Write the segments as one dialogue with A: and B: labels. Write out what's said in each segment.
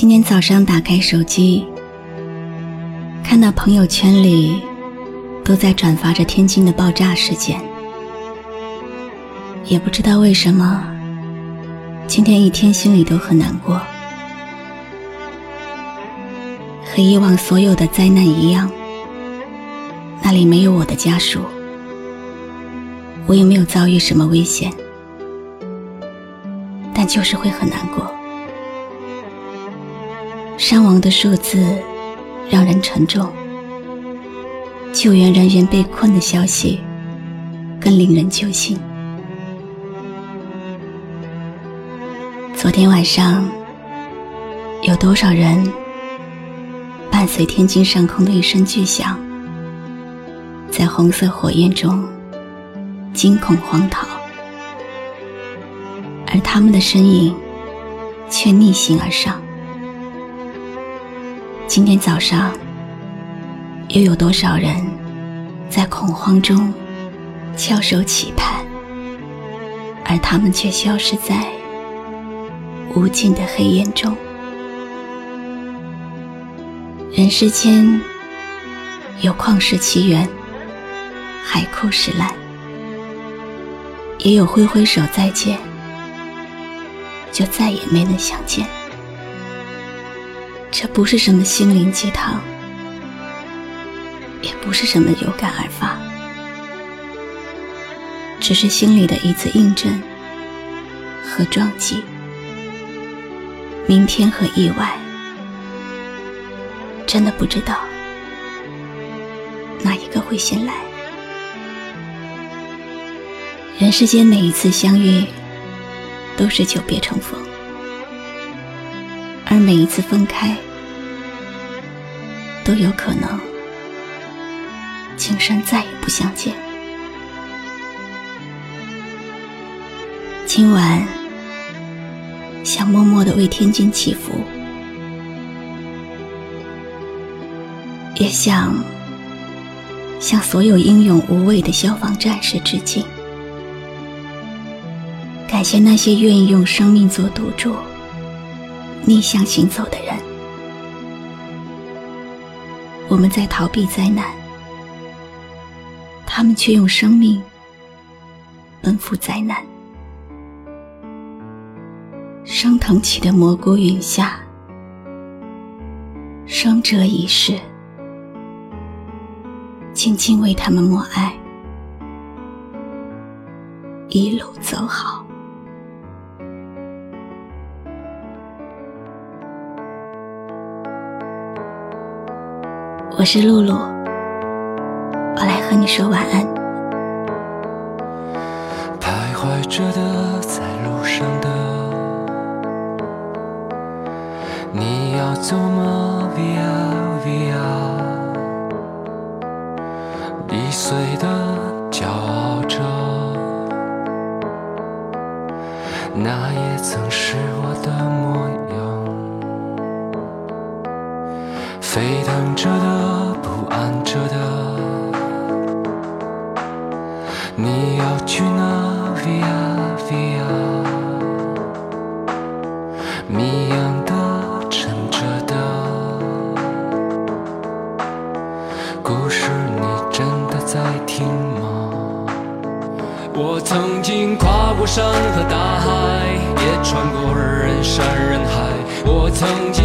A: 今天早上打开手机，看到朋友圈里都在转发着天津的爆炸事件，也不知道为什么，今天一天心里都很难过。和以往所有的灾难一样，那里没有我的家属，我也没有遭遇什么危险，但就是会很难过。伤亡的数字让人沉重，救援人员被困的消息更令人揪心。昨天晚上，有多少人伴随天津上空的一声巨响，在红色火焰中惊恐荒逃，而他们的身影却逆行而上。今天早上，又有多少人在恐慌中翘首企盼，而他们却消失在无尽的黑烟中？人世间有旷世奇缘，海枯石烂，也有挥挥手再见，就再也没能相见。这不是什么心灵鸡汤，也不是什么有感而发，只是心里的一次印证和撞击。明天和意外，真的不知道哪一个会先来。人世间每一次相遇，都是久别重逢。而每一次分开，都有可能今生再也不相见。今晚想默默的为天津祈福，也想向所有英勇无畏的消防战士致敬，感谢那些愿意用生命做赌注。逆向行走的人，我们在逃避灾难，他们却用生命奔赴灾难。升腾起的蘑菇云下，生者已逝，静静为他们默哀，一路走好。我是露露，我来和你说晚安。
B: 徘徊着的，在路上的，你要走吗？Via Via，易碎的，骄傲着，那也曾是我的模样，沸腾着的。不安着的，你要去哪？Via Via，谜样的，沉着的，故事你真的在听吗？我曾经跨过山和大海，也穿过人山人海，我曾经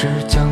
B: 是将。